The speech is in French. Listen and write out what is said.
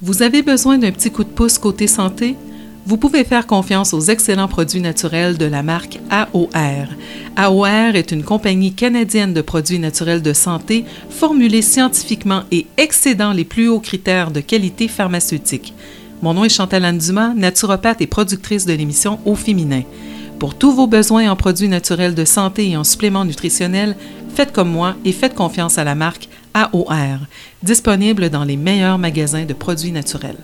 Vous avez besoin d'un petit coup de pouce côté santé? Vous pouvez faire confiance aux excellents produits naturels de la marque AOR. AOR est une compagnie canadienne de produits naturels de santé formulés scientifiquement et excédant les plus hauts critères de qualité pharmaceutique. Mon nom est Chantal Anne Dumas, naturopathe et productrice de l'émission Au féminin. Pour tous vos besoins en produits naturels de santé et en suppléments nutritionnels, faites comme moi et faites confiance à la marque AOR, disponible dans les meilleurs magasins de produits naturels.